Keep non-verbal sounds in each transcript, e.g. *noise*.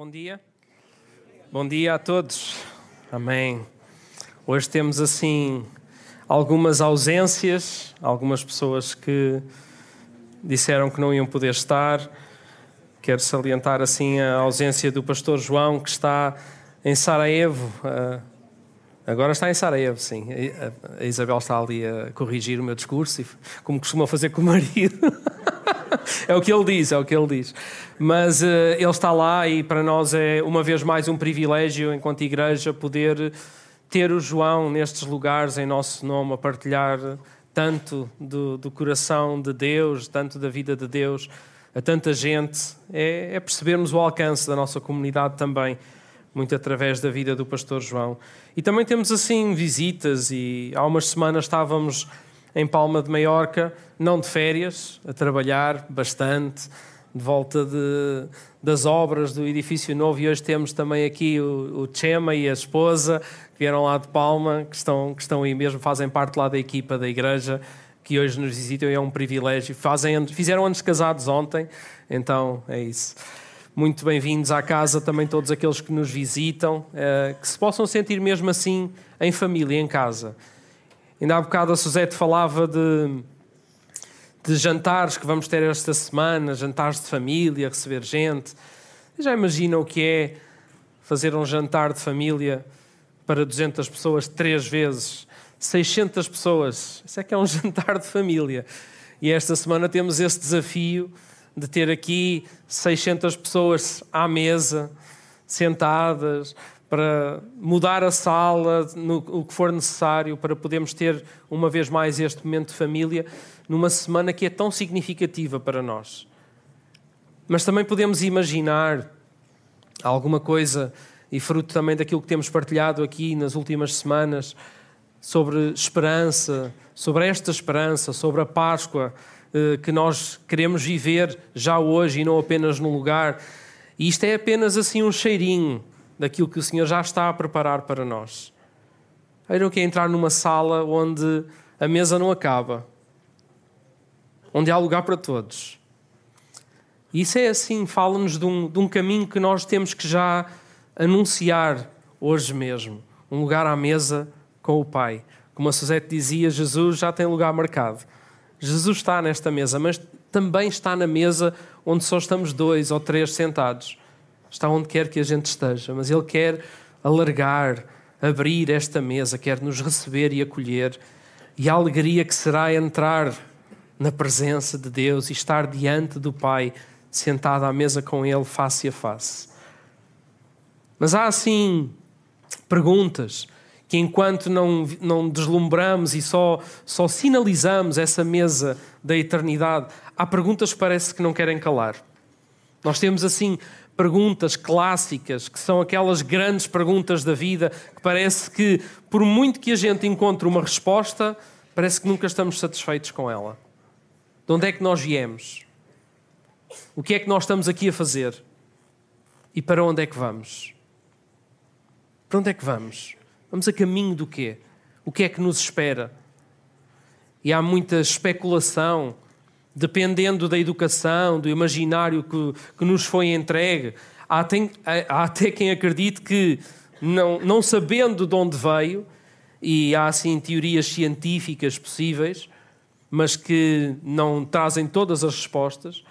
Bom dia. Bom dia a todos. Amém. Hoje temos assim algumas ausências, algumas pessoas que disseram que não iam poder estar. Quero salientar assim a ausência do pastor João que está em Sarajevo. Ah, agora está em Sarajevo, sim. A Isabel está ali a corrigir o meu discurso, como costuma fazer com o marido. *laughs* *laughs* é o que ele diz, é o que ele diz. Mas uh, ele está lá e para nós é uma vez mais um privilégio, enquanto igreja, poder ter o João nestes lugares em nosso nome, a partilhar tanto do, do coração de Deus, tanto da vida de Deus a tanta gente. É, é percebermos o alcance da nossa comunidade também, muito através da vida do pastor João. E também temos assim visitas e há umas semanas estávamos em Palma de Maiorca, não de férias, a trabalhar bastante, de volta de, das obras do edifício novo. E hoje temos também aqui o, o Chema e a esposa, que vieram lá de Palma, que estão, que estão aí mesmo, fazem parte lá da equipa da igreja, que hoje nos visitam e é um privilégio. Fazem, fizeram anos casados ontem, então é isso. Muito bem-vindos à casa também todos aqueles que nos visitam, eh, que se possam sentir mesmo assim em família, em casa. Ainda há bocado a Suzete falava de, de jantares que vamos ter esta semana, jantares de família, receber gente. Já imagina o que é fazer um jantar de família para 200 pessoas três vezes, 600 pessoas. Isso é que é um *laughs* jantar de família. E esta semana temos esse desafio de ter aqui 600 pessoas à mesa, sentadas, para mudar a sala, no, o que for necessário, para podermos ter uma vez mais este momento de família, numa semana que é tão significativa para nós. Mas também podemos imaginar alguma coisa, e fruto também daquilo que temos partilhado aqui nas últimas semanas, sobre esperança, sobre esta esperança, sobre a Páscoa eh, que nós queremos viver já hoje e não apenas no lugar. E isto é apenas assim um cheirinho daquilo que o Senhor já está a preparar para nós. Era o que é entrar numa sala onde a mesa não acaba, onde há lugar para todos. E isso é assim, fala-nos de, um, de um caminho que nós temos que já anunciar hoje mesmo. Um lugar à mesa com o Pai. Como a Suzete dizia, Jesus já tem lugar marcado. Jesus está nesta mesa, mas também está na mesa onde só estamos dois ou três sentados está onde quer que a gente esteja, mas Ele quer alargar, abrir esta mesa, quer nos receber e acolher. E a alegria que será entrar na presença de Deus e estar diante do Pai, sentado à mesa com Ele, face a face. Mas há assim perguntas que, enquanto não, não deslumbramos e só, só sinalizamos essa mesa da eternidade, há perguntas que parece que não querem calar. Nós temos assim perguntas clássicas, que são aquelas grandes perguntas da vida, que parece que, por muito que a gente encontre uma resposta, parece que nunca estamos satisfeitos com ela. De onde é que nós viemos? O que é que nós estamos aqui a fazer? E para onde é que vamos? Para onde é que vamos? Vamos a caminho do quê? O que é que nos espera? E há muita especulação dependendo da educação, do imaginário que, que nos foi entregue. Há, tem, há até quem acredite que, não, não sabendo de onde veio, e há assim teorias científicas possíveis, mas que não trazem todas as respostas.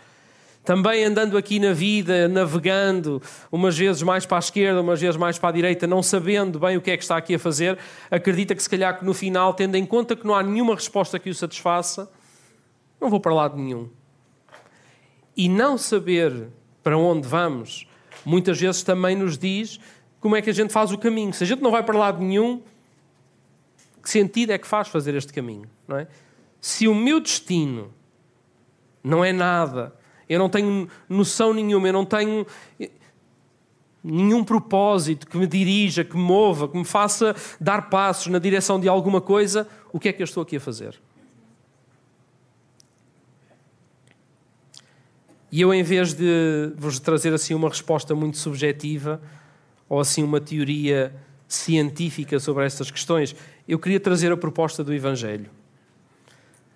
Também andando aqui na vida, navegando, umas vezes mais para a esquerda, umas vezes mais para a direita, não sabendo bem o que é que está aqui a fazer, acredita que se calhar que no final, tendo em conta que não há nenhuma resposta que o satisfaça, não vou para lado nenhum. E não saber para onde vamos, muitas vezes também nos diz como é que a gente faz o caminho. Se a gente não vai para lado nenhum, que sentido é que faz fazer este caminho? Não é? Se o meu destino não é nada, eu não tenho noção nenhuma, eu não tenho nenhum propósito que me dirija, que me mova, que me faça dar passos na direção de alguma coisa, o que é que eu estou aqui a fazer? E eu, em vez de vos trazer assim uma resposta muito subjetiva ou assim uma teoria científica sobre estas questões, eu queria trazer a proposta do Evangelho,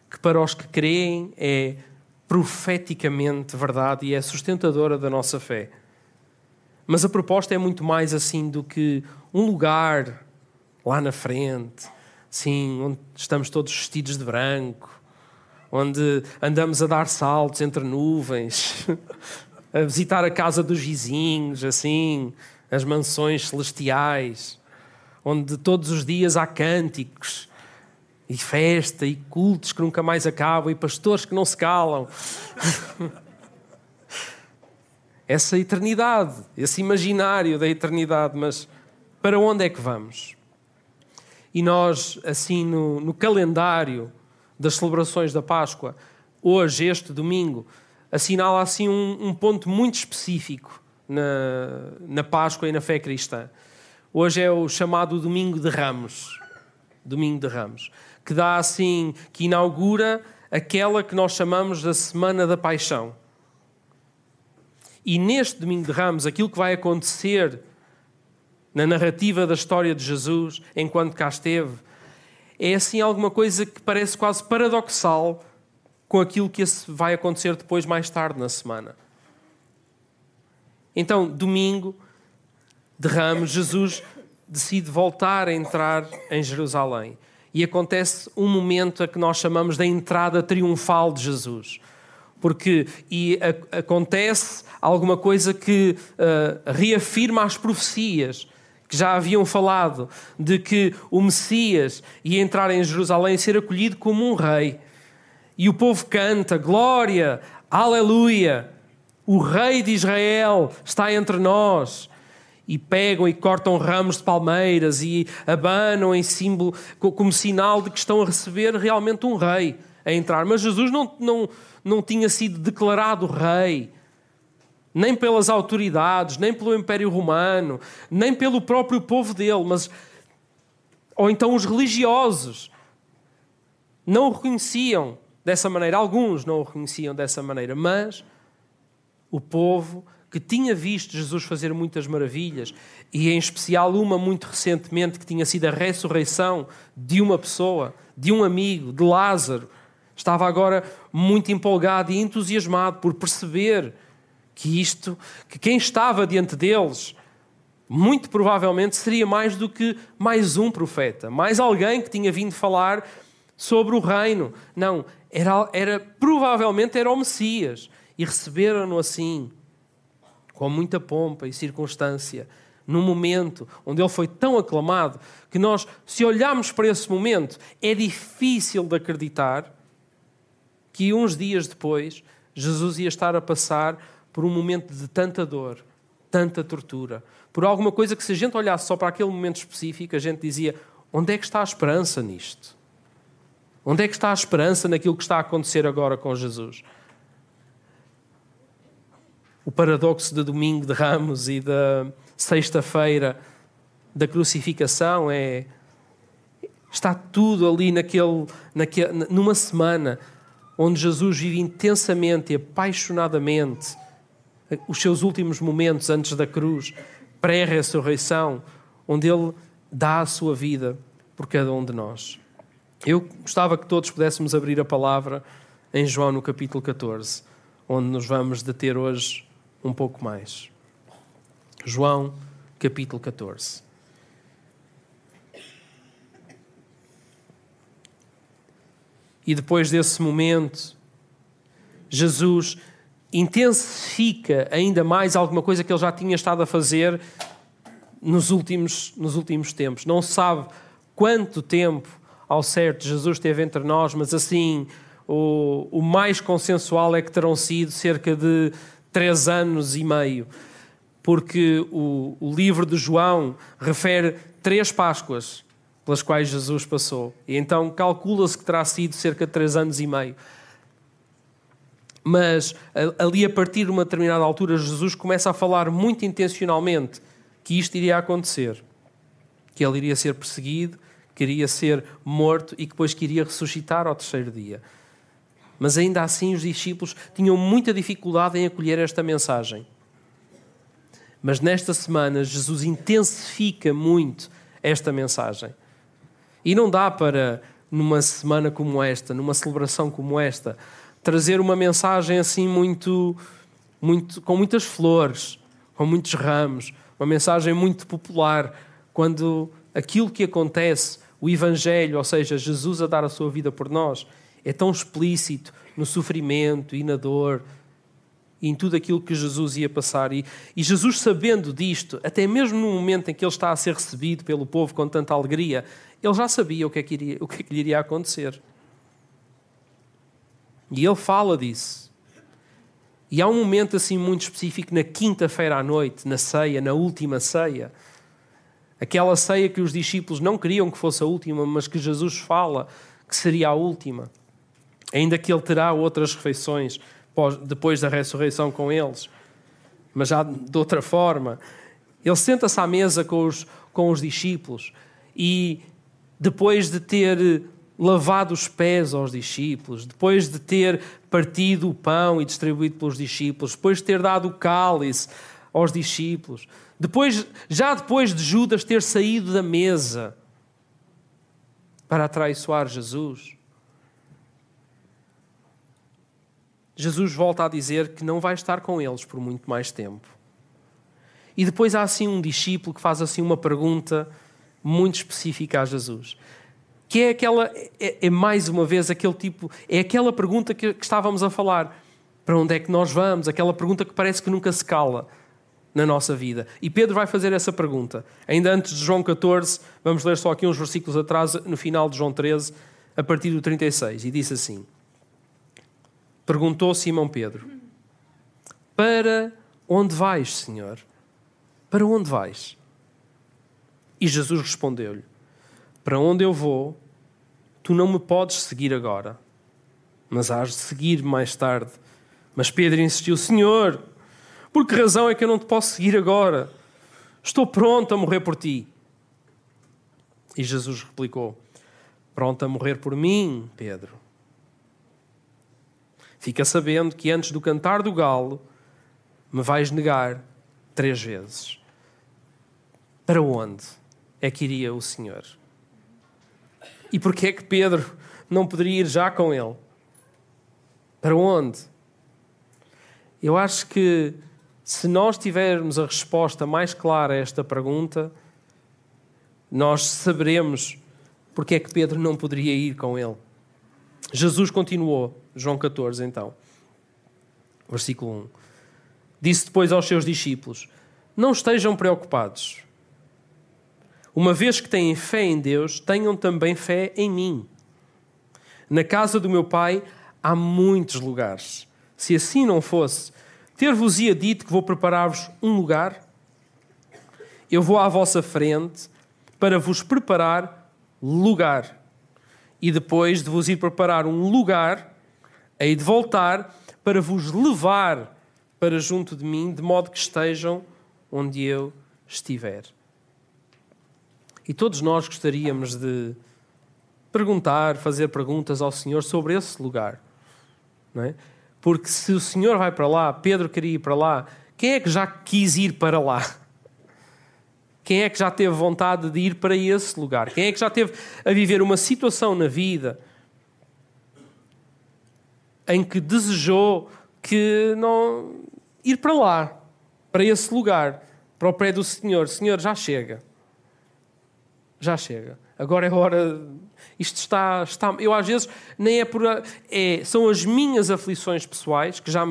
que para os que creem é profeticamente verdade e é sustentadora da nossa fé. Mas a proposta é muito mais assim do que um lugar lá na frente, sim, onde estamos todos vestidos de branco, onde andamos a dar saltos entre nuvens, *laughs* a visitar a casa dos vizinhos, assim, as mansões celestiais, onde todos os dias há cânticos e festa e cultos que nunca mais acabam e pastores que não se calam. *laughs* Essa eternidade, esse imaginário da eternidade, mas para onde é que vamos? E nós, assim, no, no calendário das celebrações da Páscoa, hoje, este domingo, assinala assim um, um ponto muito específico na, na Páscoa e na fé cristã. Hoje é o chamado Domingo de Ramos. Domingo de Ramos. Que dá assim, que inaugura aquela que nós chamamos da Semana da Paixão. E neste Domingo de Ramos, aquilo que vai acontecer na narrativa da história de Jesus, enquanto cá esteve, é assim alguma coisa que parece quase paradoxal com aquilo que vai acontecer depois, mais tarde na semana. Então, domingo de Ramos, Jesus decide voltar a entrar em Jerusalém. E acontece um momento a que nós chamamos da entrada triunfal de Jesus. Porque e a, acontece alguma coisa que uh, reafirma as profecias que já haviam falado de que o Messias ia entrar em Jerusalém e ser acolhido como um rei. E o povo canta: Glória, Aleluia, o Rei de Israel está entre nós. E pegam e cortam ramos de palmeiras e abanam em símbolo, como sinal de que estão a receber realmente um rei a entrar. Mas Jesus não, não, não tinha sido declarado rei nem pelas autoridades, nem pelo Império Romano, nem pelo próprio povo dele, mas ou então os religiosos não o reconheciam dessa maneira, alguns não o reconheciam dessa maneira, mas o povo que tinha visto Jesus fazer muitas maravilhas, e em especial uma muito recentemente que tinha sido a ressurreição de uma pessoa, de um amigo, de Lázaro, estava agora muito empolgado e entusiasmado por perceber que isto, que quem estava diante deles, muito provavelmente seria mais do que mais um profeta, mais alguém que tinha vindo falar sobre o reino. Não, era, era provavelmente era o Messias e receberam-no assim, com muita pompa e circunstância, num momento onde ele foi tão aclamado que nós, se olharmos para esse momento, é difícil de acreditar que uns dias depois Jesus ia estar a passar por um momento de tanta dor, tanta tortura, por alguma coisa que se a gente olhasse só para aquele momento específico, a gente dizia: onde é que está a esperança nisto? Onde é que está a esperança naquilo que está a acontecer agora com Jesus? O paradoxo de domingo de Ramos e da sexta-feira da crucificação é está tudo ali naquele, naquele, numa semana onde Jesus vive intensamente e apaixonadamente os seus últimos momentos antes da cruz, pré-ressurreição, onde Ele dá a sua vida por cada um de nós. Eu gostava que todos pudéssemos abrir a palavra em João no capítulo 14, onde nos vamos deter hoje um pouco mais. João, capítulo 14. E depois desse momento, Jesus intensifica ainda mais alguma coisa que ele já tinha estado a fazer nos últimos, nos últimos tempos. Não se sabe quanto tempo ao certo Jesus esteve entre nós, mas assim, o, o mais consensual é que terão sido cerca de três anos e meio, porque o, o livro de João refere três Páscoas pelas quais Jesus passou. E então calcula-se que terá sido cerca de três anos e meio. Mas ali, a partir de uma determinada altura, Jesus começa a falar muito intencionalmente que isto iria acontecer. Que ele iria ser perseguido, que iria ser morto e que depois que iria ressuscitar ao terceiro dia. Mas ainda assim, os discípulos tinham muita dificuldade em acolher esta mensagem. Mas nesta semana, Jesus intensifica muito esta mensagem. E não dá para, numa semana como esta, numa celebração como esta, trazer uma mensagem assim muito, muito com muitas flores, com muitos ramos, uma mensagem muito popular, quando aquilo que acontece, o Evangelho, ou seja, Jesus a dar a sua vida por nós, é tão explícito no sofrimento e na dor e em tudo aquilo que Jesus ia passar. E, e Jesus, sabendo disto, até mesmo no momento em que ele está a ser recebido pelo povo com tanta alegria, ele já sabia o que é que, iria, o que, é que lhe iria acontecer. E ele fala disso. E há um momento assim muito específico na quinta-feira à noite, na ceia, na última ceia. Aquela ceia que os discípulos não queriam que fosse a última, mas que Jesus fala que seria a última. Ainda que ele terá outras refeições depois da ressurreição com eles, mas já de outra forma. Ele senta-se à mesa com os, com os discípulos e depois de ter lavado os pés aos discípulos, depois de ter partido o pão e distribuído pelos discípulos, depois de ter dado o cálice aos discípulos, depois, já depois de Judas ter saído da mesa para atraiçoar Jesus, Jesus volta a dizer que não vai estar com eles por muito mais tempo. E depois há assim um discípulo que faz assim uma pergunta muito específica a Jesus. Que é aquela, é, é mais uma vez aquele tipo, é aquela pergunta que, que estávamos a falar. Para onde é que nós vamos? Aquela pergunta que parece que nunca se cala na nossa vida. E Pedro vai fazer essa pergunta. Ainda antes de João 14, vamos ler só aqui uns versículos atrás, no final de João 13, a partir do 36, e disse assim: Perguntou Simão Pedro: Para onde vais, Senhor? Para onde vais? E Jesus respondeu-lhe: Para onde eu vou, tu não me podes seguir agora, mas hás de seguir mais tarde. Mas Pedro insistiu: Senhor, por que razão é que eu não te posso seguir agora? Estou pronto a morrer por ti. E Jesus replicou: Pronto a morrer por mim, Pedro. Fica sabendo que antes do cantar do galo me vais negar três vezes. Para onde é que iria o Senhor? E porquê é que Pedro não poderia ir já com ele? Para onde? Eu acho que se nós tivermos a resposta mais clara a esta pergunta, nós saberemos porque é que Pedro não poderia ir com ele. Jesus continuou, João 14, então, versículo 1. Disse depois aos seus discípulos: Não estejam preocupados. Uma vez que têm fé em Deus, tenham também fé em mim. Na casa do meu pai há muitos lugares. Se assim não fosse, ter-vos-ia dito que vou preparar-vos um lugar? Eu vou à vossa frente para vos preparar lugar e depois de vos ir preparar um lugar, hei de voltar para vos levar para junto de mim, de modo que estejam onde eu estiver. E todos nós gostaríamos de perguntar, fazer perguntas ao Senhor sobre esse lugar. Não é? Porque se o Senhor vai para lá, Pedro queria ir para lá, quem é que já quis ir para lá? Quem é que já teve vontade de ir para esse lugar? Quem é que já teve a viver uma situação na vida em que desejou que não ir para lá, para esse lugar, para o pé do Senhor? Senhor, já chega. Já chega. Agora é hora. Isto está, está. Eu às vezes nem é por. É, são as minhas aflições pessoais que já,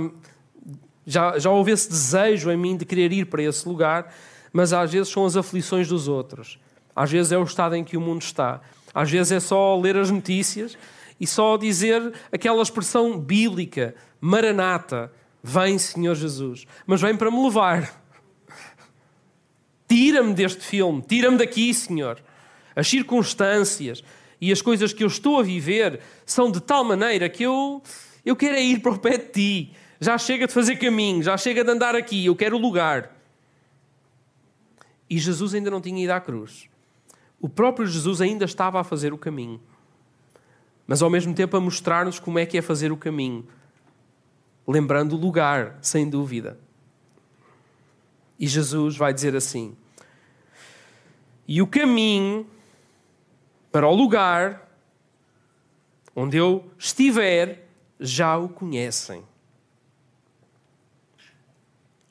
já, já houve esse desejo em mim de querer ir para esse lugar mas às vezes são as aflições dos outros. Às vezes é o estado em que o mundo está. Às vezes é só ler as notícias e só dizer aquela expressão bíblica, maranata, vem Senhor Jesus, mas vem para me levar. Tira-me deste filme, tira-me daqui, Senhor. As circunstâncias e as coisas que eu estou a viver são de tal maneira que eu, eu quero é ir para o pé de ti. Já chega de fazer caminho, já chega de andar aqui, eu quero o lugar. E Jesus ainda não tinha ido à cruz. O próprio Jesus ainda estava a fazer o caminho. Mas ao mesmo tempo a mostrar-nos como é que é fazer o caminho. Lembrando o lugar, sem dúvida. E Jesus vai dizer assim: E o caminho para o lugar onde eu estiver, já o conhecem.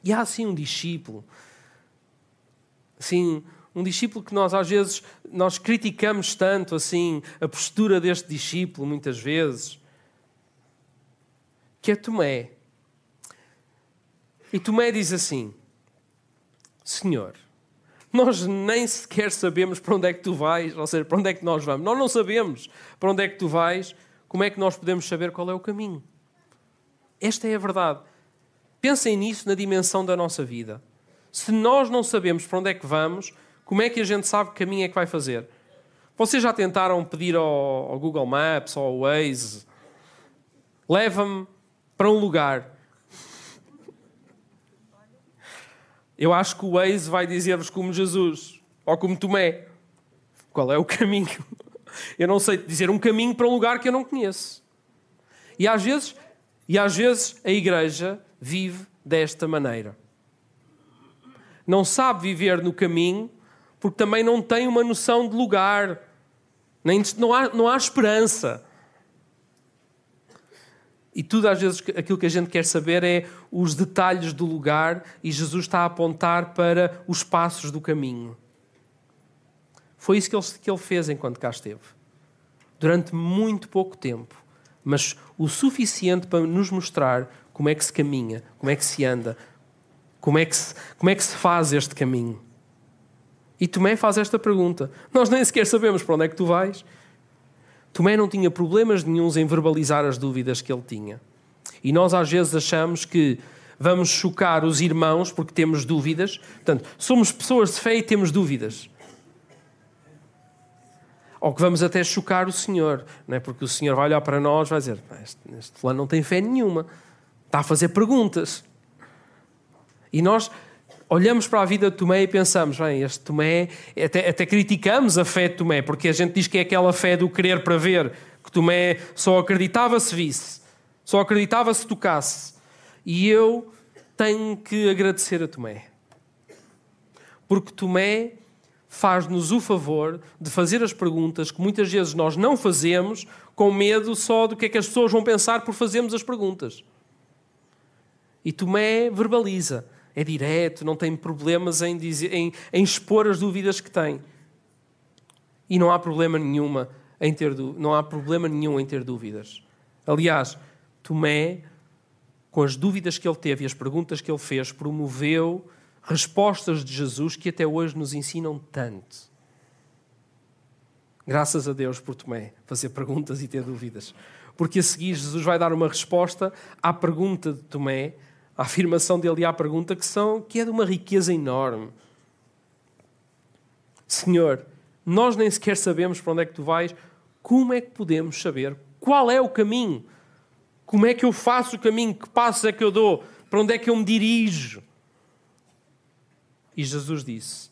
E há assim um discípulo, assim, um discípulo que nós às vezes nós criticamos tanto assim a postura deste discípulo muitas vezes, que é Tomé. E Tomé diz assim: Senhor, nós nem sequer sabemos para onde é que tu vais, ou seja, para onde é que nós vamos. Nós não sabemos para onde é que tu vais, como é que nós podemos saber qual é o caminho? Esta é a verdade. Pensem nisso na dimensão da nossa vida. Se nós não sabemos para onde é que vamos, como é que a gente sabe que caminho é que vai fazer? Vocês já tentaram pedir ao, ao Google Maps ou ao Waze? Leva-me para um lugar. Eu acho que o Waze vai dizer-vos como Jesus ou como Tomé. Qual é o *laughs* caminho? Eu não sei dizer um caminho para um lugar que eu não conheço. E às vezes, e às vezes a igreja vive desta maneira. Não sabe viver no caminho porque também não tem uma noção de lugar. Nem, não, há, não há esperança. E tudo, às vezes, aquilo que a gente quer saber é os detalhes do lugar e Jesus está a apontar para os passos do caminho. Foi isso que ele, que ele fez enquanto cá esteve. Durante muito pouco tempo. Mas o suficiente para nos mostrar como é que se caminha, como é que se anda, como é que se, como é que se faz este caminho. E Tomé faz esta pergunta. Nós nem sequer sabemos para onde é que tu vais. Tomé não tinha problemas nenhums em verbalizar as dúvidas que ele tinha. E nós às vezes achamos que vamos chocar os irmãos porque temos dúvidas. Portanto, somos pessoas de fé e temos dúvidas. Ou que vamos até chocar o Senhor, não é? porque o Senhor vai olhar para nós e vai dizer: este, este fulano não tem fé nenhuma, está a fazer perguntas. E nós olhamos para a vida de Tomé e pensamos, bem, este Tomé, até, até criticamos a fé de Tomé, porque a gente diz que é aquela fé do querer para ver, que Tomé só acreditava se visse, só acreditava se tocasse. E eu tenho que agradecer a Tomé. Porque Tomé faz-nos o favor de fazer as perguntas que muitas vezes nós não fazemos com medo só do que é que as pessoas vão pensar por fazermos as perguntas. E Tomé verbaliza é direto, não tem problemas em, dizer, em, em expor as dúvidas que tem. E não há problema nenhuma em ter não há problema nenhum em ter dúvidas. Aliás, Tomé, com as dúvidas que ele teve e as perguntas que ele fez, promoveu respostas de Jesus que até hoje nos ensinam tanto. Graças a Deus por Tomé fazer perguntas e ter dúvidas. Porque a seguir Jesus vai dar uma resposta à pergunta de Tomé a afirmação dele à pergunta que, são, que é de uma riqueza enorme. Senhor, nós nem sequer sabemos para onde é que tu vais, como é que podemos saber qual é o caminho? Como é que eu faço o caminho? Que passos é que eu dou? Para onde é que eu me dirijo? E Jesus disse,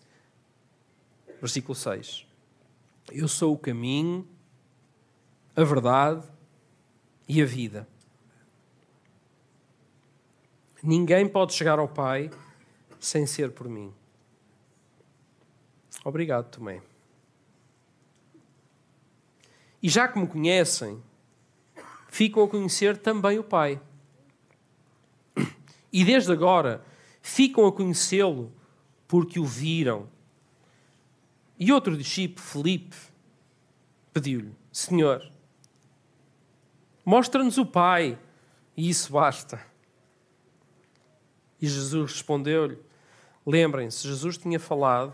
versículo 6: Eu sou o caminho, a verdade e a vida. Ninguém pode chegar ao Pai sem ser por mim. Obrigado, Tomé. E já que me conhecem, ficam a conhecer também o Pai. E desde agora ficam a conhecê-lo porque o viram. E outro discípulo, Felipe, pediu-lhe: Senhor, mostra-nos o Pai, e isso basta. E Jesus respondeu-lhe: Lembrem-se, Jesus tinha falado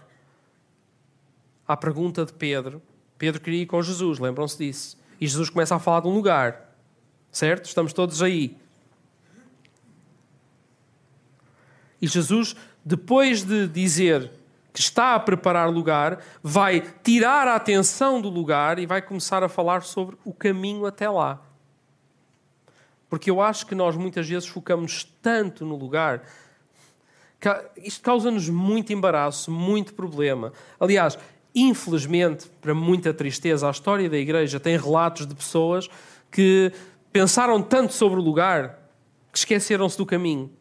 à pergunta de Pedro. Pedro queria ir com Jesus, lembram-se disso. E Jesus começa a falar de um lugar, certo? Estamos todos aí. E Jesus, depois de dizer que está a preparar lugar, vai tirar a atenção do lugar e vai começar a falar sobre o caminho até lá. Porque eu acho que nós muitas vezes focamos tanto no lugar. Isto causa-nos muito embaraço, muito problema. Aliás, infelizmente, para muita tristeza, a história da igreja tem relatos de pessoas que pensaram tanto sobre o lugar que esqueceram-se do caminho.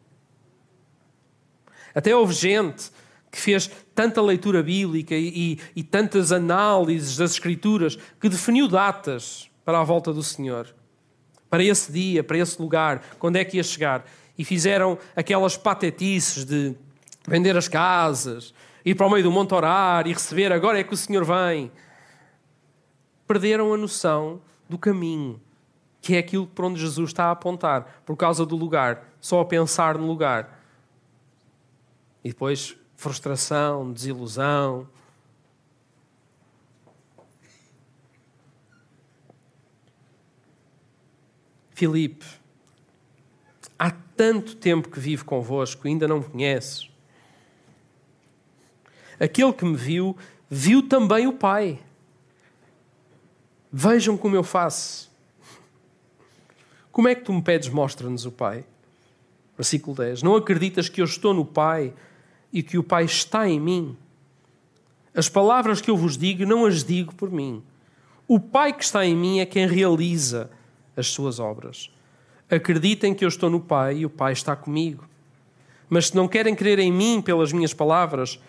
Até houve gente que fez tanta leitura bíblica e, e, e tantas análises das Escrituras que definiu datas para a volta do Senhor para esse dia, para esse lugar, quando é que ia chegar. e fizeram aquelas patetices de vender as casas, ir para o meio do monte orar e receber, agora é que o Senhor vem. Perderam a noção do caminho, que é aquilo para onde Jesus está a apontar, por causa do lugar, só a pensar no lugar. E depois frustração, desilusão. Filipe, há tanto tempo que vivo convosco, ainda não me conheces. Aquele que me viu, viu também o Pai. Vejam como eu faço. Como é que tu me pedes, mostra-nos o Pai? Versículo 10. Não acreditas que eu estou no Pai e que o Pai está em mim? As palavras que eu vos digo, não as digo por mim. O Pai que está em mim é quem realiza as suas obras. Acreditem que eu estou no Pai e o Pai está comigo. Mas se não querem crer em mim pelas minhas palavras,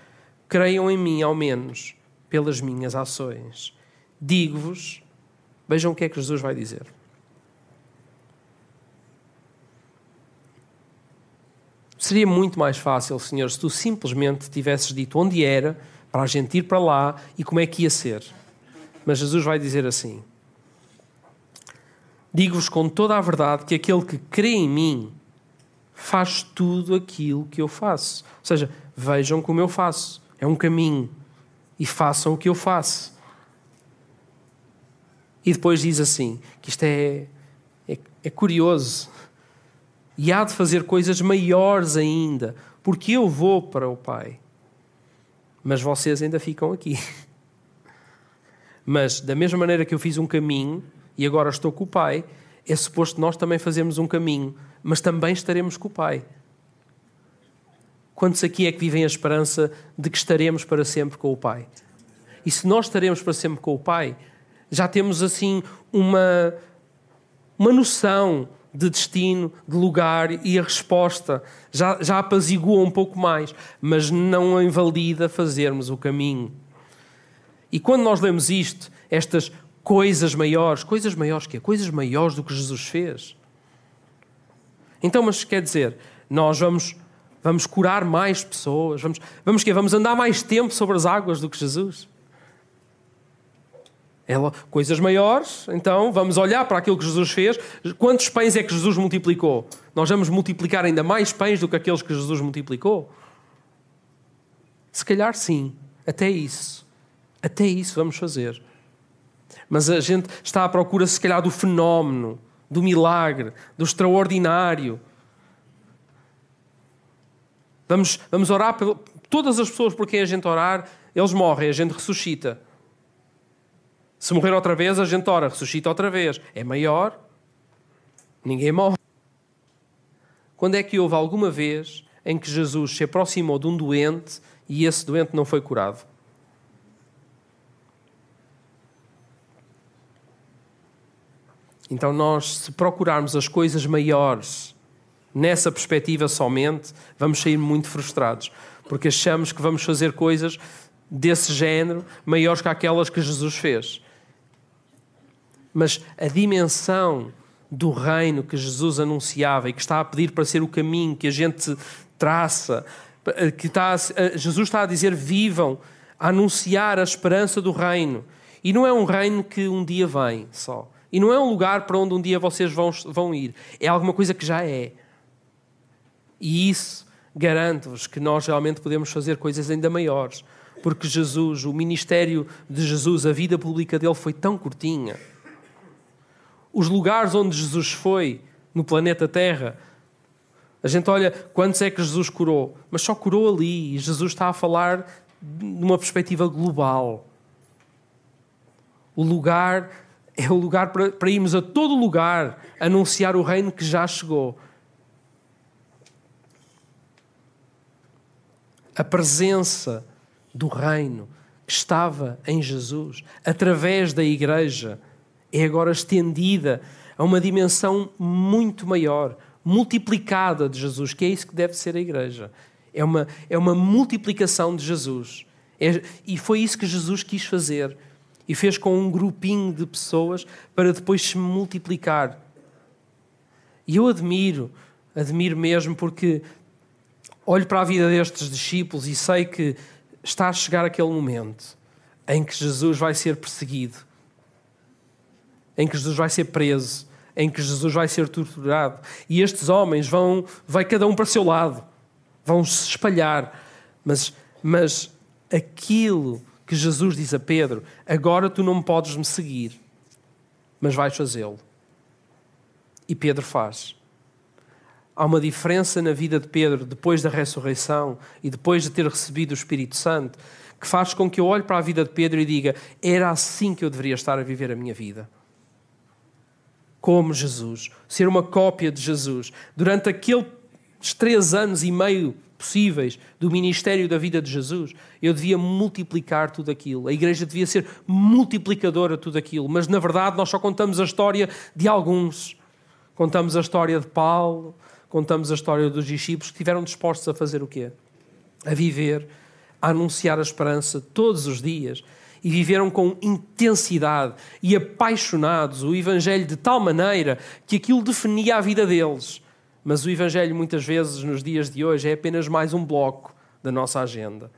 creiam em mim, ao menos, pelas minhas ações. Digo-vos, vejam o que é que Jesus vai dizer. Seria muito mais fácil, Senhor, se tu simplesmente tivesses dito onde era, para a gente ir para lá e como é que ia ser. Mas Jesus vai dizer assim: Digo-vos com toda a verdade que aquele que crê em mim faz tudo aquilo que eu faço. Ou seja, vejam como eu faço. É um caminho. E façam o que eu faço. E depois diz assim: que isto é, é, é curioso. E há de fazer coisas maiores ainda, porque eu vou para o Pai. Mas vocês ainda ficam aqui. *laughs* Mas, da mesma maneira que eu fiz um caminho, e agora estou com o Pai, é suposto nós também fazermos um caminho, mas também estaremos com o Pai. Quantos aqui é que vivem a esperança de que estaremos para sempre com o Pai? E se nós estaremos para sempre com o Pai, já temos assim uma, uma noção de destino, de lugar e a resposta já, já apazigua um pouco mais, mas não invalida fazermos o caminho. E quando nós lemos isto, estas coisas maiores. Coisas maiores que Coisas maiores do que Jesus fez. Então, mas quer dizer, nós vamos, vamos curar mais pessoas, vamos, vamos, quê? vamos andar mais tempo sobre as águas do que Jesus. Ela, coisas maiores, então vamos olhar para aquilo que Jesus fez. Quantos pães é que Jesus multiplicou? Nós vamos multiplicar ainda mais pães do que aqueles que Jesus multiplicou? Se calhar sim, até isso. Até isso vamos fazer. Mas a gente está à procura, se calhar, do fenómeno, do milagre, do extraordinário. Vamos, vamos orar por todas as pessoas por quem a gente orar, eles morrem, a gente ressuscita. Se morrer outra vez, a gente ora, ressuscita outra vez. É maior, ninguém morre. Quando é que houve alguma vez em que Jesus se aproximou de um doente e esse doente não foi curado? Então, nós, se procurarmos as coisas maiores nessa perspectiva somente, vamos sair muito frustrados, porque achamos que vamos fazer coisas desse género maiores que aquelas que Jesus fez. Mas a dimensão do reino que Jesus anunciava e que está a pedir para ser o caminho que a gente traça, que está a, Jesus está a dizer: vivam, a anunciar a esperança do reino. E não é um reino que um dia vem só. E não é um lugar para onde um dia vocês vão, vão ir. É alguma coisa que já é. E isso garanto-vos que nós realmente podemos fazer coisas ainda maiores. Porque Jesus, o ministério de Jesus, a vida pública dele foi tão curtinha. Os lugares onde Jesus foi no planeta Terra, a gente olha quantos é que Jesus curou, mas só curou ali. E Jesus está a falar numa perspectiva global. O lugar é o lugar para, para irmos a todo lugar anunciar o reino que já chegou. A presença do reino que estava em Jesus, através da igreja, é agora estendida a uma dimensão muito maior, multiplicada de Jesus, que é isso que deve ser a igreja. É uma, é uma multiplicação de Jesus. É, e foi isso que Jesus quis fazer e fez com um grupinho de pessoas para depois se multiplicar. E eu admiro admiro mesmo porque olho para a vida destes discípulos e sei que está a chegar aquele momento em que Jesus vai ser perseguido, em que Jesus vai ser preso, em que Jesus vai ser torturado. E estes homens vão, vai cada um para o seu lado, vão se espalhar. Mas, mas aquilo que Jesus diz a Pedro: agora tu não podes me seguir, mas vais fazê-lo. E Pedro faz. Há uma diferença na vida de Pedro depois da ressurreição e depois de ter recebido o Espírito Santo que faz com que eu olhe para a vida de Pedro e diga: era assim que eu deveria estar a viver a minha vida como Jesus, ser uma cópia de Jesus. Durante aqueles três anos e meio possíveis do ministério da vida de Jesus, eu devia multiplicar tudo aquilo. A igreja devia ser multiplicadora de tudo aquilo. Mas na verdade nós só contamos a história de alguns. Contamos a história de Paulo, contamos a história dos discípulos que estiveram dispostos a fazer o quê? A viver, a anunciar a esperança todos os dias e viveram com intensidade e apaixonados o Evangelho de tal maneira que aquilo definia a vida deles. Mas o Evangelho, muitas vezes, nos dias de hoje, é apenas mais um bloco da nossa agenda.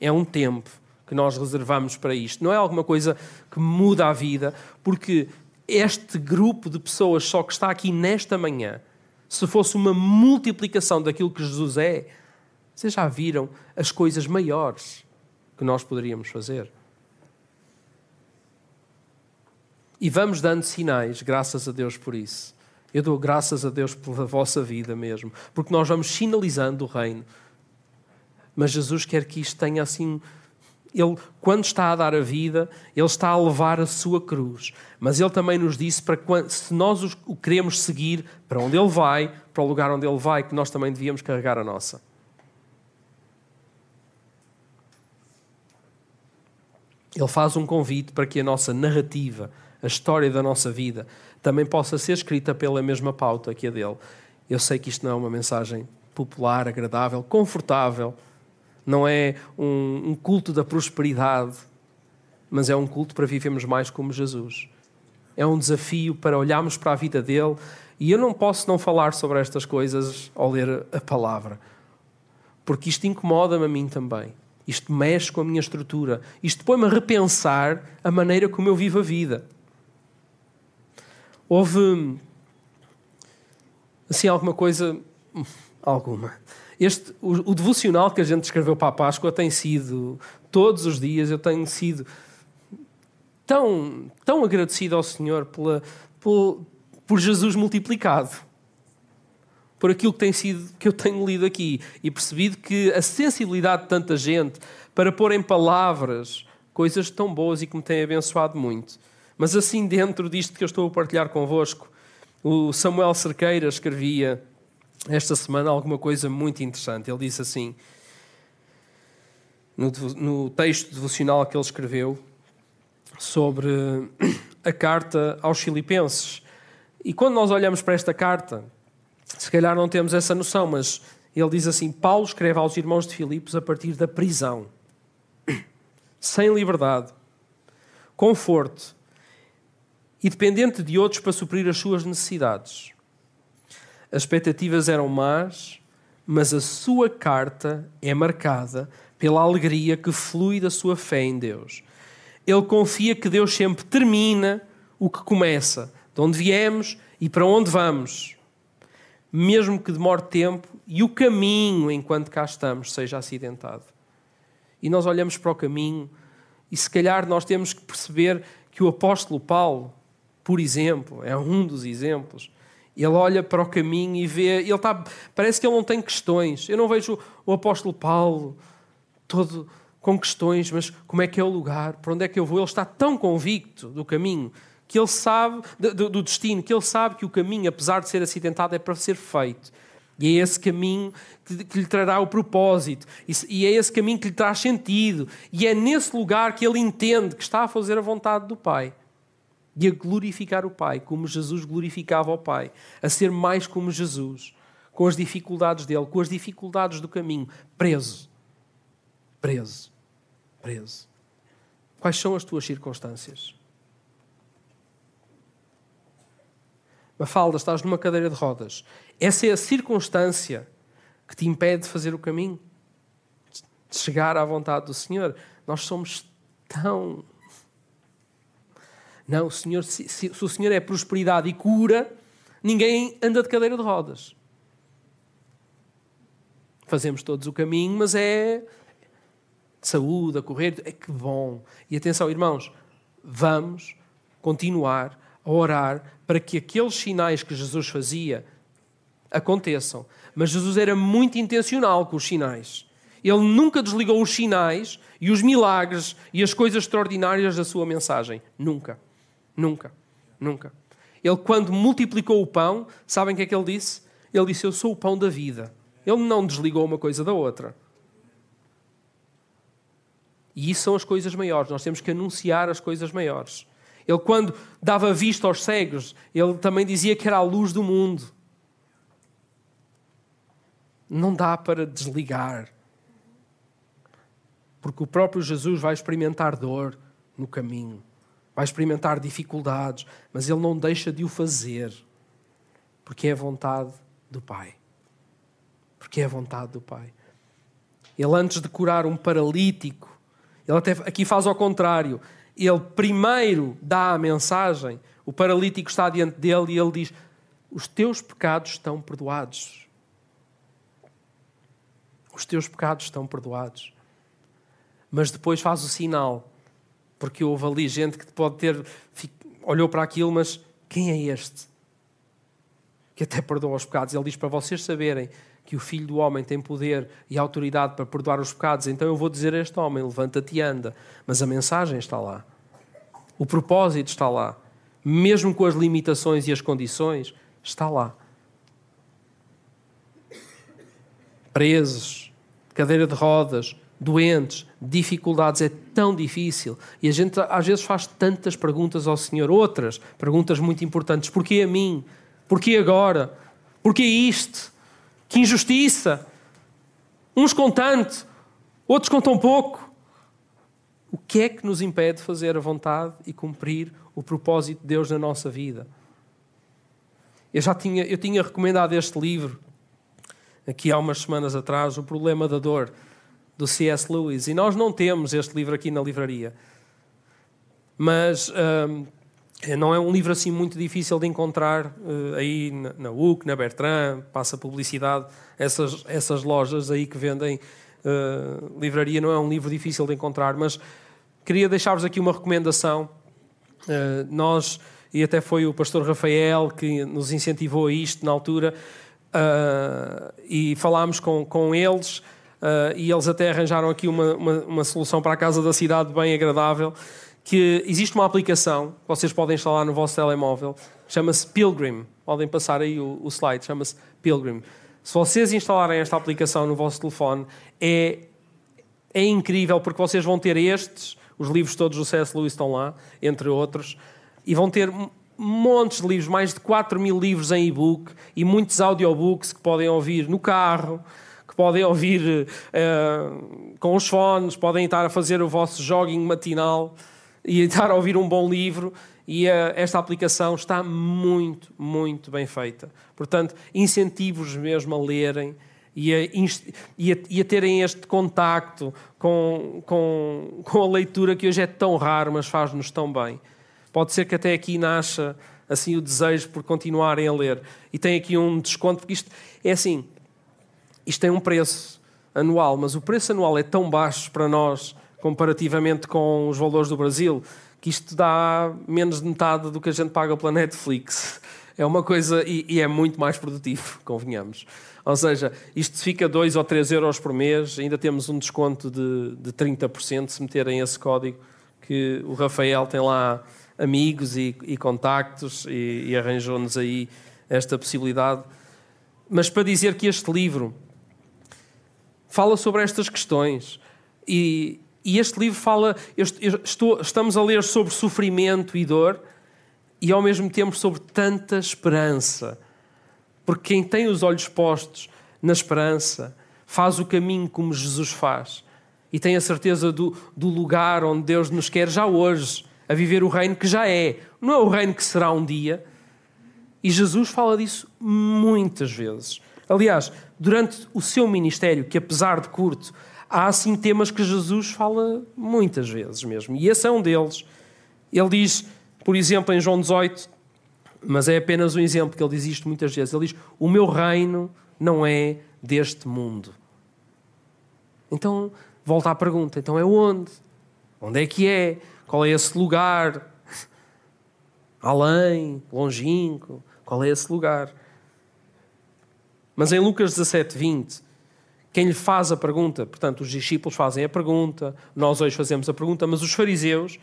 É um tempo que nós reservamos para isto. Não é alguma coisa que muda a vida, porque este grupo de pessoas só que está aqui nesta manhã, se fosse uma multiplicação daquilo que Jesus é, vocês já viram as coisas maiores que nós poderíamos fazer? E vamos dando sinais, graças a Deus por isso. Eu dou graças a Deus pela vossa vida mesmo, porque nós vamos sinalizando o reino. Mas Jesus quer que isto tenha assim. Ele, quando está a dar a vida, Ele está a levar a sua cruz. Mas Ele também nos disse para quando, se nós o queremos seguir para onde Ele vai, para o lugar onde Ele vai, que nós também devíamos carregar a nossa. Ele faz um convite para que a nossa narrativa a história da nossa vida, também possa ser escrita pela mesma pauta que a dele. Eu sei que isto não é uma mensagem popular, agradável, confortável, não é um, um culto da prosperidade, mas é um culto para vivermos mais como Jesus. É um desafio para olharmos para a vida dele e eu não posso não falar sobre estas coisas ao ler a palavra, porque isto incomoda-me a mim também. Isto mexe com a minha estrutura. Isto põe-me a repensar a maneira como eu vivo a vida. Houve assim alguma coisa, alguma. Este, o, o, devocional que a gente escreveu para a Páscoa tem sido, todos os dias eu tenho sido tão, tão agradecido ao Senhor pela, por, por Jesus multiplicado. Por aquilo que tem sido, que eu tenho lido aqui e percebido que a sensibilidade de tanta gente para pôr em palavras coisas tão boas e que me tem abençoado muito. Mas assim, dentro disto que eu estou a partilhar convosco, o Samuel Cerqueira escrevia esta semana alguma coisa muito interessante. Ele disse assim, no, no texto devocional que ele escreveu, sobre a carta aos Filipenses. E quando nós olhamos para esta carta, se calhar não temos essa noção, mas ele diz assim: Paulo escreve aos irmãos de Filipos a partir da prisão, *clears throat* sem liberdade, conforto, e dependente de outros para suprir as suas necessidades. As expectativas eram más, mas a sua carta é marcada pela alegria que flui da sua fé em Deus. Ele confia que Deus sempre termina o que começa, de onde viemos e para onde vamos, mesmo que demore tempo e o caminho enquanto cá estamos seja acidentado. E nós olhamos para o caminho e se calhar nós temos que perceber que o apóstolo Paulo por exemplo, é um dos exemplos. Ele olha para o caminho e vê, ele está, parece que ele não tem questões. Eu não vejo o apóstolo Paulo todo com questões, mas como é que é o lugar? Para onde é que eu vou? Ele está tão convicto do caminho que ele sabe do, do destino, que ele sabe que o caminho, apesar de ser acidentado, é para ser feito. E é esse caminho que, que lhe trará o propósito. E, e é esse caminho que lhe traz sentido. E é nesse lugar que ele entende que está a fazer a vontade do Pai e a glorificar o Pai, como Jesus glorificava o Pai, a ser mais como Jesus, com as dificuldades dele, com as dificuldades do caminho, preso. Preso. Preso. Quais são as tuas circunstâncias? Mafalda, estás numa cadeira de rodas. Essa é a circunstância que te impede de fazer o caminho, de chegar à vontade do Senhor. Nós somos tão. Não, Senhor, se, se, se o Senhor é prosperidade e cura, ninguém anda de cadeira de rodas. Fazemos todos o caminho, mas é de saúde, a correr. É que bom. E atenção, irmãos, vamos continuar a orar para que aqueles sinais que Jesus fazia aconteçam. Mas Jesus era muito intencional com os sinais. Ele nunca desligou os sinais e os milagres e as coisas extraordinárias da sua mensagem. Nunca. Nunca. Nunca. Ele, quando multiplicou o pão, sabem o que é que ele disse? Ele disse: Eu sou o pão da vida. Ele não desligou uma coisa da outra. E isso são as coisas maiores. Nós temos que anunciar as coisas maiores. Ele, quando dava vista aos cegos, ele também dizia que era a luz do mundo. Não dá para desligar. Porque o próprio Jesus vai experimentar dor no caminho, vai experimentar dificuldades, mas ele não deixa de o fazer, porque é a vontade do Pai. Porque é a vontade do Pai. Ele, antes de curar um paralítico, ele até aqui faz ao contrário ele primeiro dá a mensagem, o paralítico está diante dele e ele diz: Os teus pecados estão perdoados. Os teus pecados estão perdoados. Mas depois faz o sinal, porque houve ali gente que pode ter olhou para aquilo, mas quem é este? Que até perdoa os pecados. Ele diz para vocês saberem que o Filho do Homem tem poder e autoridade para perdoar os pecados, então eu vou dizer a este homem: levanta-te e anda. Mas a mensagem está lá. O propósito está lá. Mesmo com as limitações e as condições, está lá. Presos, cadeira de rodas, doentes, dificuldades, é tão difícil. E a gente às vezes faz tantas perguntas ao Senhor, outras perguntas muito importantes. Porquê a mim? Porquê agora? Porquê isto? Que injustiça! Uns com tanto, outros com tão pouco. O que é que nos impede de fazer a vontade e cumprir o propósito de Deus na nossa vida? Eu já tinha, eu tinha recomendado este livro aqui há umas semanas atrás, O Problema da Dor, do C.S. Lewis, e nós não temos este livro aqui na livraria. Mas hum, não é um livro assim muito difícil de encontrar uh, aí na, na UC, na Bertrand, passa publicidade, essas, essas lojas aí que vendem uh, livraria, não é um livro difícil de encontrar, mas queria deixar-vos aqui uma recomendação. Uh, nós, e até foi o pastor Rafael que nos incentivou a isto na altura, e falámos com, com eles, e eles até arranjaram aqui uma, uma, uma solução para a casa da cidade bem agradável que existe uma aplicação que vocês podem instalar no vosso telemóvel, chama-se Pilgrim. Podem passar aí o, o slide, chama-se Pilgrim. Se vocês instalarem esta aplicação no vosso telefone, é, é incrível porque vocês vão ter estes, os livros todos do C.S. Lewis estão lá, entre outros, e vão ter montes de livros, mais de 4 mil livros em e-book e muitos audiobooks que podem ouvir no carro, podem ouvir uh, com os fones, podem estar a fazer o vosso jogging matinal e *laughs* estar a ouvir um bom livro. E uh, esta aplicação está muito, muito bem feita. Portanto, incentivo-vos mesmo a lerem e a, e a, e a terem este contacto com, com, *laughs* com a leitura que hoje é tão raro, mas faz-nos tão bem. Pode ser que até aqui nasça assim o desejo por continuarem a ler. E tem aqui um desconto, porque isto é assim, isto tem um preço anual, mas o preço anual é tão baixo para nós comparativamente com os valores do Brasil, que isto dá menos de metade do que a gente paga pela Netflix. É uma coisa, e, e é muito mais produtivo, *laughs* convenhamos. Ou seja, isto fica 2 ou 3 euros por mês, ainda temos um desconto de, de 30% se meterem esse código, que o Rafael tem lá amigos e, e contactos e, e arranjou-nos aí esta possibilidade. Mas para dizer que este livro fala sobre estas questões e, e este livro fala, estou, estamos a ler sobre sofrimento e dor e ao mesmo tempo sobre tanta esperança. Porque quem tem os olhos postos na esperança faz o caminho como Jesus faz e tem a certeza do, do lugar onde Deus nos quer já hoje, a viver o reino que já é. Não é o reino que será um dia. E Jesus fala disso muitas vezes. Aliás, durante o seu ministério, que apesar de curto, há assim temas que Jesus fala muitas vezes mesmo. E esse é um deles. Ele diz, por exemplo, em João 18, mas é apenas um exemplo que ele diz isto muitas vezes. Ele diz: O meu reino não é deste mundo. Então, volta à pergunta: então é onde? Onde é que é? Qual é esse lugar? *laughs* Além, longínquo, qual é esse lugar? Mas em Lucas 17, 20, quem lhe faz a pergunta, portanto, os discípulos fazem a pergunta, nós hoje fazemos a pergunta, mas os fariseus,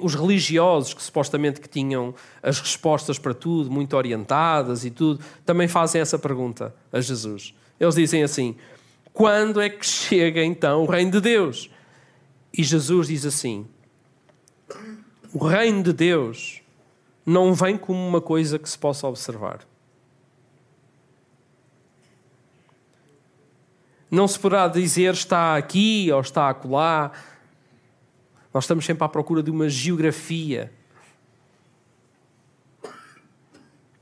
os religiosos que supostamente que tinham as respostas para tudo, muito orientadas e tudo, também fazem essa pergunta a Jesus. Eles dizem assim: quando é que chega então o reino de Deus? E Jesus diz assim: o reino de Deus não vem como uma coisa que se possa observar. Não se poderá dizer está aqui ou está acolá. Nós estamos sempre à procura de uma geografia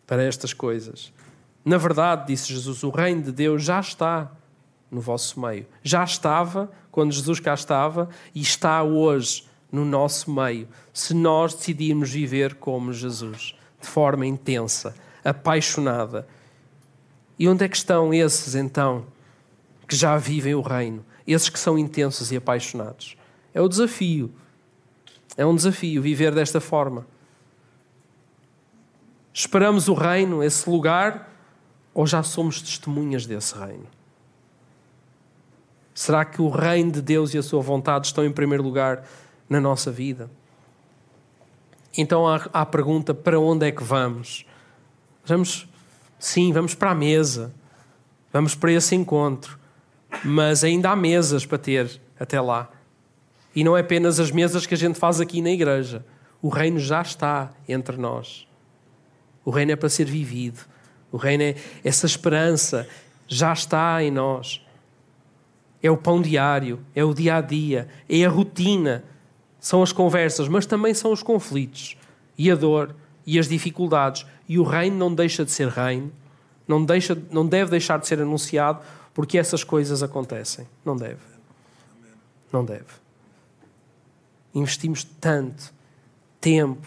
para estas coisas. Na verdade, disse Jesus, o reino de Deus já está no vosso meio. Já estava quando Jesus cá estava e está hoje no nosso meio, se nós decidirmos viver como Jesus, de forma intensa, apaixonada. E onde é que estão esses então que já vivem o reino, esses que são intensos e apaixonados? É o desafio. É um desafio viver desta forma. Esperamos o reino, esse lugar, ou já somos testemunhas desse reino? Será que o reino de Deus e a sua vontade estão em primeiro lugar na nossa vida? Então há, há a pergunta: para onde é que vamos? Vamos, sim, vamos para a mesa, vamos para esse encontro, mas ainda há mesas para ter até lá. E não é apenas as mesas que a gente faz aqui na igreja. O reino já está entre nós. O reino é para ser vivido. O reino é essa esperança já está em nós é o pão diário, é o dia a dia, é a rotina, são as conversas, mas também são os conflitos e a dor e as dificuldades. E o reino não deixa de ser reino, não, deixa, não deve deixar de ser anunciado porque essas coisas acontecem. Não deve. Não deve. Investimos tanto tempo,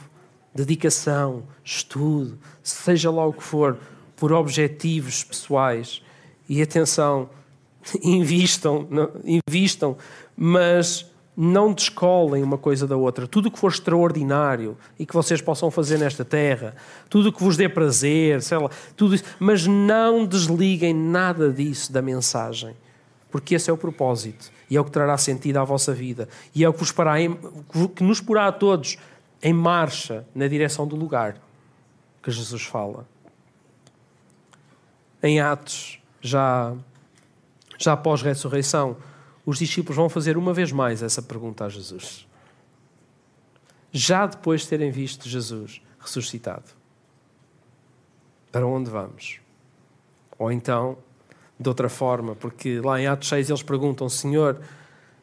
dedicação, estudo, seja lá o que for, por objetivos pessoais. E atenção, *laughs* invistam, invistam, mas não descolem uma coisa da outra. Tudo o que for extraordinário e que vocês possam fazer nesta terra, tudo o que vos dê prazer, sei lá, tudo isso, mas não desliguem nada disso da mensagem, porque esse é o propósito e é o que trará sentido à vossa vida e é o que, vos pará, que nos porá a todos em marcha na direção do lugar que Jesus fala. Em Atos, já já após ressurreição, os discípulos vão fazer uma vez mais essa pergunta a Jesus. Já depois de terem visto Jesus ressuscitado. Para onde vamos? Ou então, de outra forma, porque lá em Atos 6 eles perguntam: Senhor,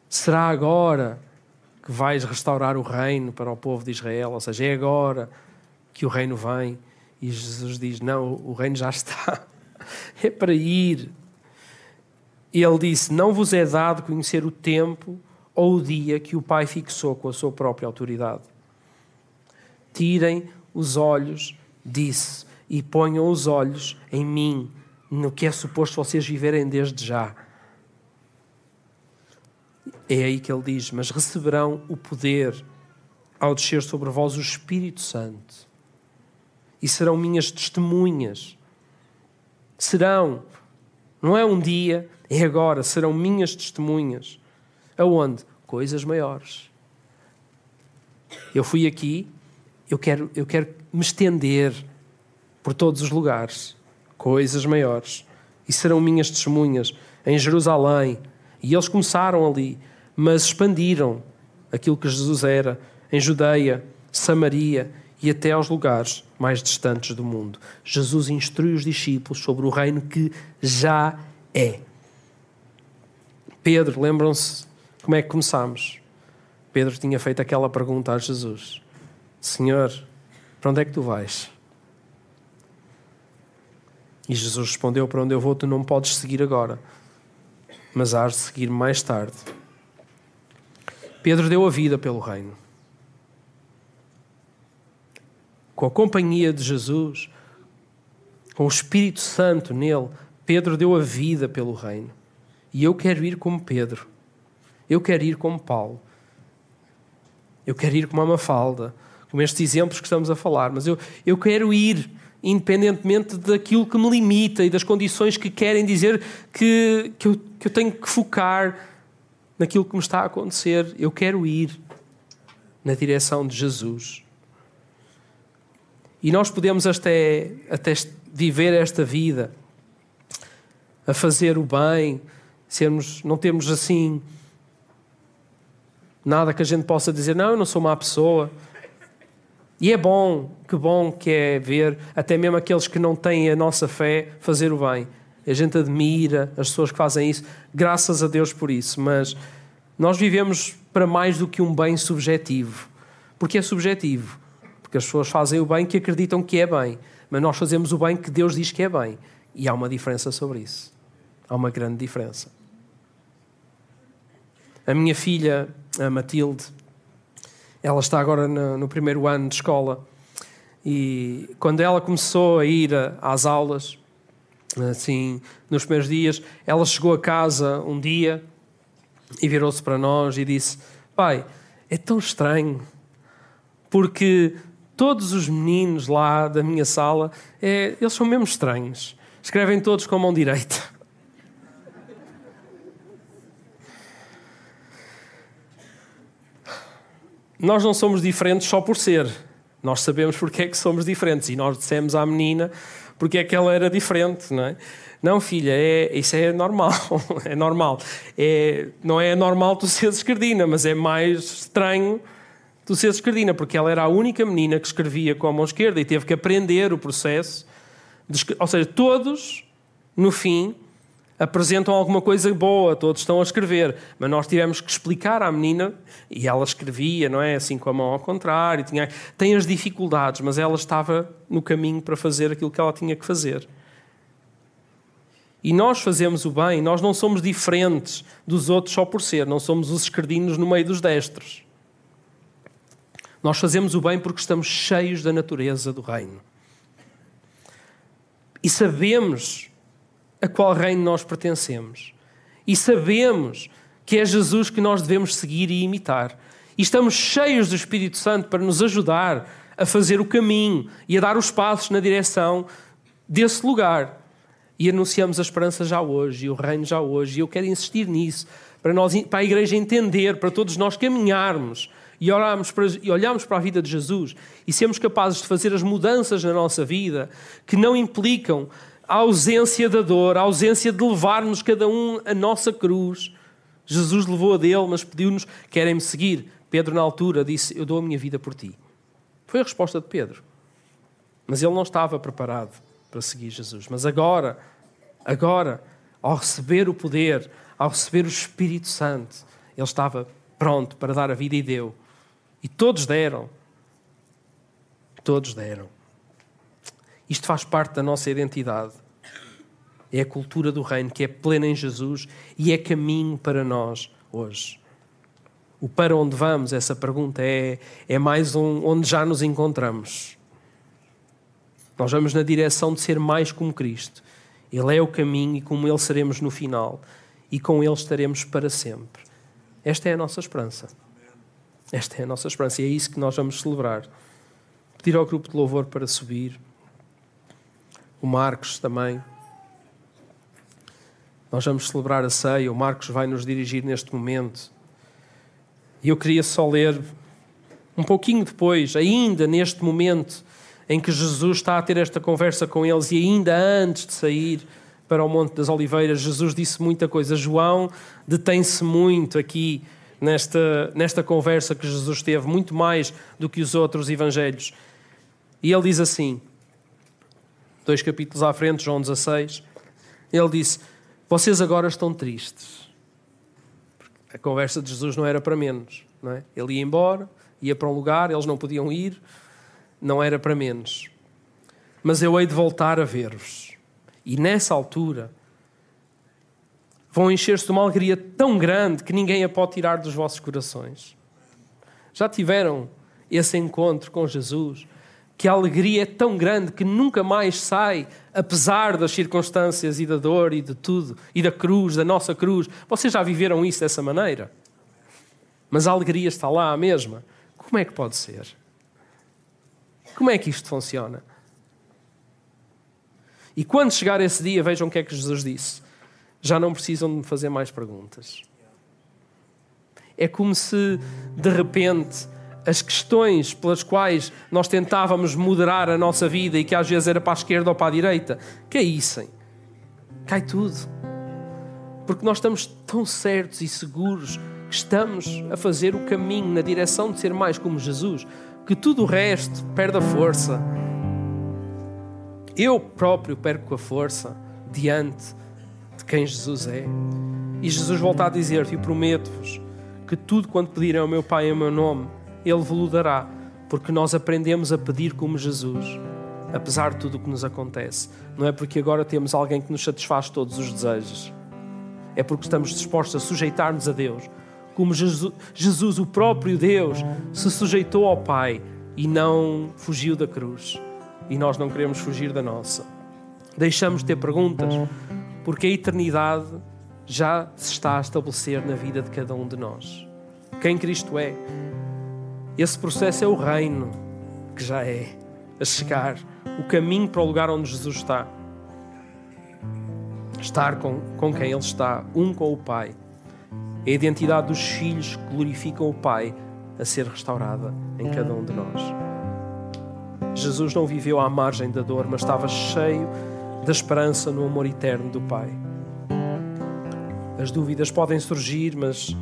será agora que vais restaurar o reino para o povo de Israel? Ou seja, é agora que o reino vem? E Jesus diz: Não, o reino já está. *laughs* É para ir ele disse: Não vos é dado conhecer o tempo ou o dia que o Pai fixou com a sua própria autoridade. Tirem os olhos, disse, e ponham os olhos em mim, no que é suposto vocês viverem desde já. É aí que ele diz: Mas receberão o poder ao descer sobre vós o Espírito Santo, e serão minhas testemunhas. Serão, não é um dia, é agora, serão minhas testemunhas. Aonde? Coisas maiores. Eu fui aqui, eu quero, eu quero me estender por todos os lugares. Coisas maiores. E serão minhas testemunhas em Jerusalém. E eles começaram ali, mas expandiram aquilo que Jesus era em Judeia, Samaria e até aos lugares mais distantes do mundo. Jesus instrui os discípulos sobre o reino que já é. Pedro, lembram-se como é que começámos? Pedro tinha feito aquela pergunta a Jesus: Senhor, para onde é que tu vais? E Jesus respondeu: Para onde eu vou, tu não podes seguir agora, mas hás de seguir mais tarde. Pedro deu a vida pelo reino. Com a companhia de Jesus, com o Espírito Santo nele, Pedro deu a vida pelo reino. E eu quero ir como Pedro. Eu quero ir como Paulo. Eu quero ir como a Mafalda, como estes exemplos que estamos a falar. Mas eu, eu quero ir independentemente daquilo que me limita e das condições que querem dizer que, que, eu, que eu tenho que focar naquilo que me está a acontecer. Eu quero ir na direção de Jesus. E nós podemos até, até viver esta vida a fazer o bem, sermos, não temos assim nada que a gente possa dizer, não, eu não sou má pessoa. E é bom, que bom que é ver até mesmo aqueles que não têm a nossa fé fazer o bem. A gente admira as pessoas que fazem isso, graças a Deus por isso. Mas nós vivemos para mais do que um bem subjetivo. Porque é subjetivo. Porque as pessoas fazem o bem que acreditam que é bem. Mas nós fazemos o bem que Deus diz que é bem. E há uma diferença sobre isso. Há uma grande diferença. A minha filha, a Matilde, ela está agora no, no primeiro ano de escola e quando ela começou a ir às aulas, assim, nos primeiros dias, ela chegou a casa um dia e virou-se para nós e disse: Pai, é tão estranho, porque todos os meninos lá da minha sala, é, eles são mesmo estranhos. Escrevem todos com a mão direita. Nós não somos diferentes só por ser. Nós sabemos porque é que somos diferentes. E nós dissemos à menina porque é que ela era diferente, não é? Não, filha, é, isso é normal. *laughs* é normal. É, não é normal tu seres escardina, mas é mais estranho tu seres escardina, porque ela era a única menina que escrevia com a mão esquerda e teve que aprender o processo. De, ou seja, todos, no fim, apresentam alguma coisa boa, todos estão a escrever, mas nós tivemos que explicar à menina, e ela escrevia, não é? Assim com a mão ao contrário, tinha, tem as dificuldades, mas ela estava no caminho para fazer aquilo que ela tinha que fazer. E nós fazemos o bem, nós não somos diferentes dos outros só por ser, não somos os esquerdinos no meio dos destros. Nós fazemos o bem porque estamos cheios da natureza do reino. E sabemos a qual reino nós pertencemos. E sabemos que é Jesus que nós devemos seguir e imitar. E estamos cheios do Espírito Santo para nos ajudar a fazer o caminho e a dar os passos na direção desse lugar. E anunciamos a esperança já hoje e o reino já hoje. E eu quero insistir nisso, para, nós, para a igreja entender, para todos nós caminharmos e, orarmos para, e olharmos para a vida de Jesus e sermos capazes de fazer as mudanças na nossa vida que não implicam a ausência da dor, a ausência de levarmos cada um a nossa cruz. Jesus levou a dele, mas pediu-nos: querem-me seguir? Pedro, na altura, disse: Eu dou a minha vida por ti. Foi a resposta de Pedro. Mas ele não estava preparado para seguir Jesus. Mas agora, agora, ao receber o poder, ao receber o Espírito Santo, ele estava pronto para dar a vida e deu. E todos deram. Todos deram. Isto faz parte da nossa identidade. É a cultura do reino que é plena em Jesus e é caminho para nós hoje. O para onde vamos, essa pergunta é, é mais um onde já nos encontramos. Nós vamos na direção de ser mais como Cristo. Ele é o caminho e como Ele seremos no final. E com Ele estaremos para sempre. Esta é a nossa esperança. Esta é a nossa esperança e é isso que nós vamos celebrar. Pedir ao grupo de louvor para subir o Marcos também. Nós vamos celebrar a ceia, o Marcos vai nos dirigir neste momento. E eu queria só ler um pouquinho depois, ainda neste momento em que Jesus está a ter esta conversa com eles e ainda antes de sair para o Monte das Oliveiras, Jesus disse muita coisa. João detém-se muito aqui nesta, nesta conversa que Jesus teve, muito mais do que os outros evangelhos. E ele diz assim: dois capítulos à frente, João 16, ele disse: Vocês agora estão tristes. A conversa de Jesus não era para menos. Não é? Ele ia embora, ia para um lugar, eles não podiam ir, não era para menos. Mas eu hei de voltar a ver-vos. E nessa altura, vão encher-se de uma alegria tão grande que ninguém a pode tirar dos vossos corações. Já tiveram esse encontro com Jesus? Que a alegria é tão grande que nunca mais sai, apesar das circunstâncias e da dor e de tudo, e da cruz, da nossa cruz. Vocês já viveram isso dessa maneira? Mas a alegria está lá a mesma. Como é que pode ser? Como é que isto funciona? E quando chegar esse dia, vejam o que é que Jesus disse. Já não precisam de me fazer mais perguntas. É como se, de repente, as questões pelas quais nós tentávamos moderar a nossa vida e que às vezes era para a esquerda ou para a direita, caíssem. Cai tudo. Porque nós estamos tão certos e seguros que estamos a fazer o caminho na direção de ser mais como Jesus, que tudo o resto perde a força. Eu próprio perco a força diante de quem Jesus é. E Jesus volta a dizer-te: E prometo-vos que tudo quanto pedirem ao meu Pai em meu nome, Ele vos dará, porque nós aprendemos a pedir como Jesus, apesar de tudo o que nos acontece. Não é porque agora temos alguém que nos satisfaz todos os desejos, é porque estamos dispostos a sujeitar-nos a Deus, como Jesus, Jesus, o próprio Deus, se sujeitou ao Pai e não fugiu da cruz. E nós não queremos fugir da nossa. Deixamos de ter perguntas, porque a eternidade já se está a estabelecer na vida de cada um de nós. Quem Cristo é. Esse processo é o reino que já é a chegar, o caminho para o lugar onde Jesus está. Estar com, com quem Ele está, um com o Pai. É a identidade dos filhos que glorificam o Pai a ser restaurada em cada um de nós. Jesus não viveu à margem da dor, mas estava cheio da esperança no amor eterno do Pai. As dúvidas podem surgir, mas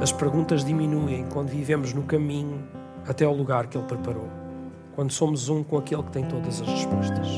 as perguntas diminuem quando vivemos no caminho até ao lugar que Ele preparou. Quando somos um com aquele que tem todas as respostas.